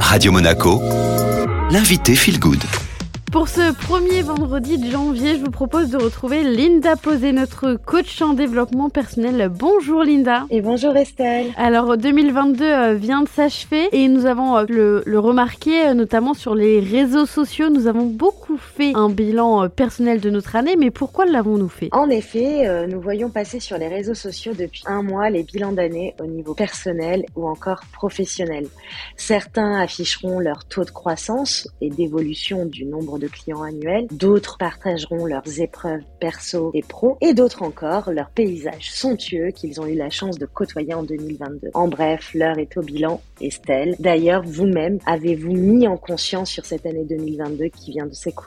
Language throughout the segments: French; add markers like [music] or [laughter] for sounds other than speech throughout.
Radio Monaco, l'invité Feel Good. Pour ce premier vendredi de janvier, je vous propose de retrouver Linda Posé, notre coach en développement personnel. Bonjour Linda. Et bonjour Estelle. Alors 2022 euh, vient de s'achever et nous avons euh, le, le remarqué euh, notamment sur les réseaux sociaux. Nous avons beaucoup fait un bilan personnel de notre année, mais pourquoi l'avons-nous fait? En effet, nous voyons passer sur les réseaux sociaux depuis un mois les bilans d'année au niveau personnel ou encore professionnel. Certains afficheront leur taux de croissance et d'évolution du nombre de clients annuels, d'autres partageront leurs épreuves perso et pro, et d'autres encore leurs paysages somptueux qu'ils ont eu la chance de côtoyer en 2022. En bref, l'heure est au bilan, Estelle. D'ailleurs, vous-même, avez-vous mis en conscience sur cette année 2022 qui vient de s'écouler?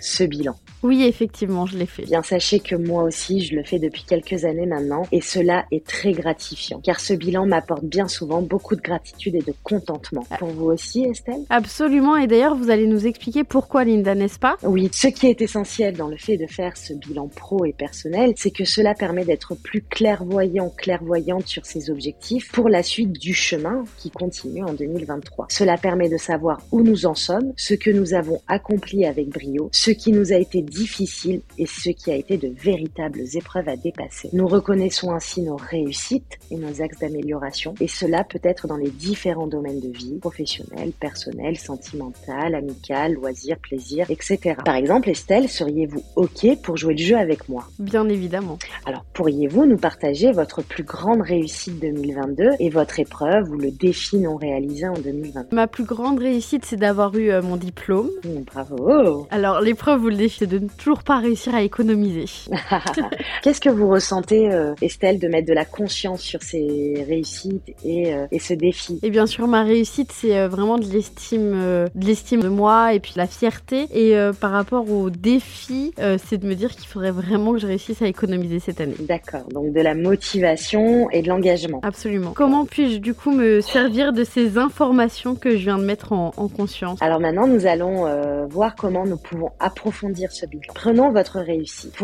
Ce bilan Oui, effectivement, je l'ai fait. Bien, sachez que moi aussi, je le fais depuis quelques années maintenant, et cela est très gratifiant, car ce bilan m'apporte bien souvent beaucoup de gratitude et de contentement. Pour vous aussi, Estelle? Absolument, et d'ailleurs, vous allez nous expliquer pourquoi, Linda, n'est-ce pas? Oui, ce qui est essentiel dans le fait de faire ce bilan pro et personnel, c'est que cela permet d'être plus clairvoyant, clairvoyante sur ses objectifs pour la suite du chemin qui continue en 2023. Cela permet de savoir où nous en sommes, ce que nous avons accompli avec ce qui nous a été difficile et ce qui a été de véritables épreuves à dépasser. Nous reconnaissons ainsi nos réussites et nos axes d'amélioration et cela peut être dans les différents domaines de vie, professionnel, personnel, sentimental, amical, loisir, plaisir, etc. Par exemple, Estelle, seriez-vous OK pour jouer le jeu avec moi? Bien évidemment. Alors, pourriez-vous nous partager votre plus grande réussite 2022 et votre épreuve ou le défi non réalisé en 2022 Ma plus grande réussite, c'est d'avoir eu euh, mon diplôme. Mmh, bravo Alors, l'épreuve ou le défi, c'est de ne toujours pas réussir à économiser. [laughs] Qu'est-ce que vous ressentez, euh, Estelle, de mettre de la conscience sur ces réussites et, euh, et ce défi? Et bien sûr, ma réussite, c'est euh, vraiment de l'estime, de l'estime de moi et puis la fierté. Et par rapport au défi, c'est de me dire qu'il faudrait vraiment que je réussisse à économiser cette année. D'accord, donc de la motivation et de l'engagement. Absolument. Comment puis-je du coup me servir de ces informations que je viens de mettre en, en conscience? Alors maintenant, nous allons euh, voir comment nous pouvons approfondir ce bilan. Prenons votre réussite.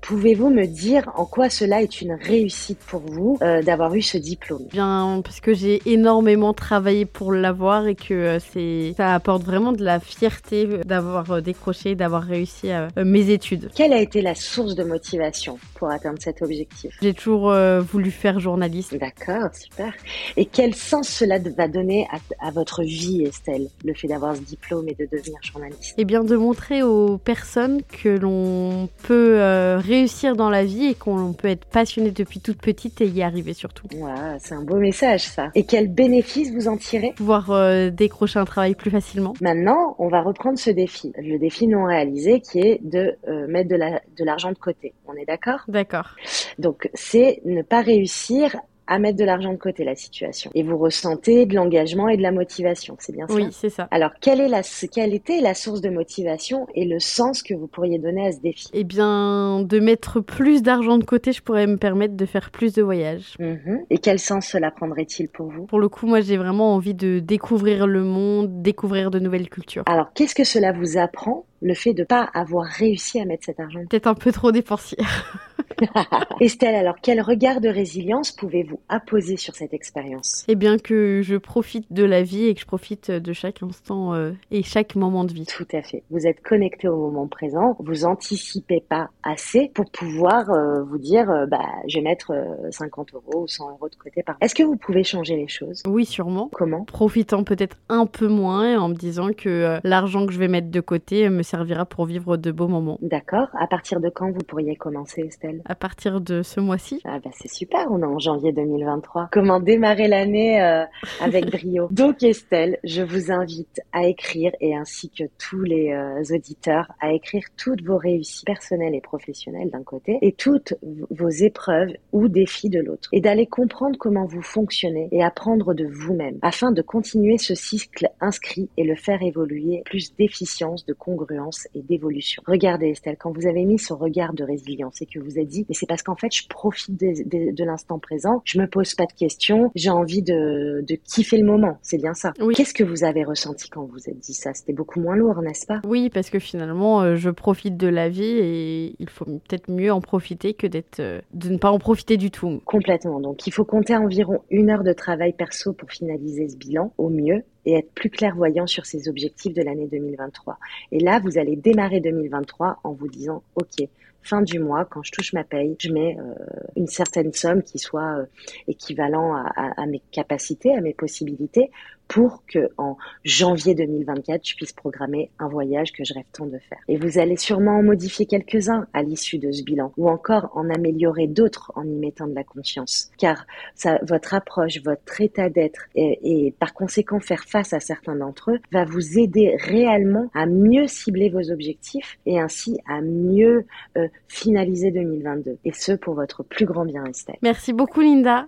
Pouvez-vous me dire en quoi cela est une réussite pour vous euh, d'avoir eu ce diplôme? Bien, parce que j'ai énormément travaillé pour l'avoir et que euh, c'est, ça apporte vraiment de la fierté euh, d'avoir décroché, d'avoir réussi euh, mes études. Quelle a été la source de motivation pour atteindre cet objectif? J'ai toujours euh, voulu faire journaliste. D'accord, super. Et quel sens cela va donner à, à votre vie, Estelle, le fait d'avoir ce diplôme et de devenir journaliste? Et bien de montrer aux personnes que l'on peut euh, réussir dans la vie et qu'on peut être passionné depuis toute petite et y arriver surtout. Voilà, c'est un beau message ça. Et quel bénéfice vous en tirez? Pouvoir euh, décrocher un travail plus facilement. Maintenant, on va reprendre ce défi, le défi non réalisé qui est de euh, mettre de la- de l'argent de côté. On est d'accord? D'accord. Donc, c'est ne pas réussir à mettre de l'argent de côté la situation. Et vous ressentez de l'engagement et de la motivation, c'est bien ça Oui, c'est ça. Alors, quelle, est la, quelle était la source de motivation et le sens que vous pourriez donner à ce défi? Eh bien, de mettre plus d'argent de côté, je pourrais me permettre de faire plus de voyages. Mhm. Et quel sens cela prendrait-il pour vous? Pour le coup, moi, j'ai vraiment envie de découvrir le monde, découvrir de nouvelles cultures. Alors, qu'est-ce que cela vous apprend, le fait de pas avoir réussi à mettre cet argent? Peut-être un peu trop dépensière. [laughs] [laughs] Estelle, alors quel regard de résilience pouvez-vous apposer sur cette expérience? Eh bien que je profite de la vie et que je profite de chaque instant euh, et chaque moment de vie. Tout à fait. Vous êtes connecté au moment présent, vous anticipez pas assez pour pouvoir euh, vous dire, euh, bah, je vais mettre euh, 50 euros ou 100 euros de côté par. Est-ce que vous pouvez changer les choses? Oui, sûrement. Comment? Profitant peut-être un peu moins en me disant que euh, l'argent que je vais mettre de côté me servira pour vivre de beaux moments. D'accord. À partir de quand vous pourriez commencer, Estelle? À partir de ce mois-ci, Ah bah c'est super, on est en janvier 2023. Comment démarrer l'année euh, avec [laughs] brio Donc Estelle, je vous invite à écrire et ainsi que tous les euh, auditeurs à écrire toutes vos réussites personnelles et professionnelles d'un côté et toutes vos épreuves ou défis de l'autre et d'aller comprendre comment vous fonctionnez et apprendre de vous-même afin de continuer ce cycle inscrit et le faire évoluer plus d'efficience, de congruence et d'évolution. Regardez Estelle, quand vous avez mis ce regard de résilience et que vous avez dit mais c'est parce qu'en fait je profite de l'instant présent, je me pose pas de questions, j'ai envie de, de kiffer le moment, c'est bien ça. Oui. Qu'est-ce que vous avez ressenti quand vous êtes dit ça? C'était beaucoup moins lourd, n'est-ce pas? Oui, parce que finalement, euh, je profite de la vie et il faut peut-être mieux en profiter que d'être, euh, de ne pas en profiter du tout. Complètement. Donc il faut compter environ une heure de travail perso pour finaliser ce bilan au mieux et être plus clairvoyant sur ses objectifs de l'année 2023. Et là, vous allez démarrer 2023 en vous disant, OK, fin du mois, quand je touche ma paye, je mets euh, une certaine somme qui soit euh, à, mes capacités, à mes possibilités, pour que en janvier 2024, je puisse programmer un voyage que je rêve tant de faire. Et vous allez sûrement en modifier quelques-uns à l'issue de ce bilan, ou encore en améliorer d'autres en y mettant de la confiance, car ça, votre approche, votre état d'être, et, et par conséquent faire face à certains d'entre eux, va vous aider réellement à mieux cibler vos objectifs et ainsi à mieux euh, finaliser 2022. Et ce pour votre plus grand bien, Estelle. Merci beaucoup, Linda.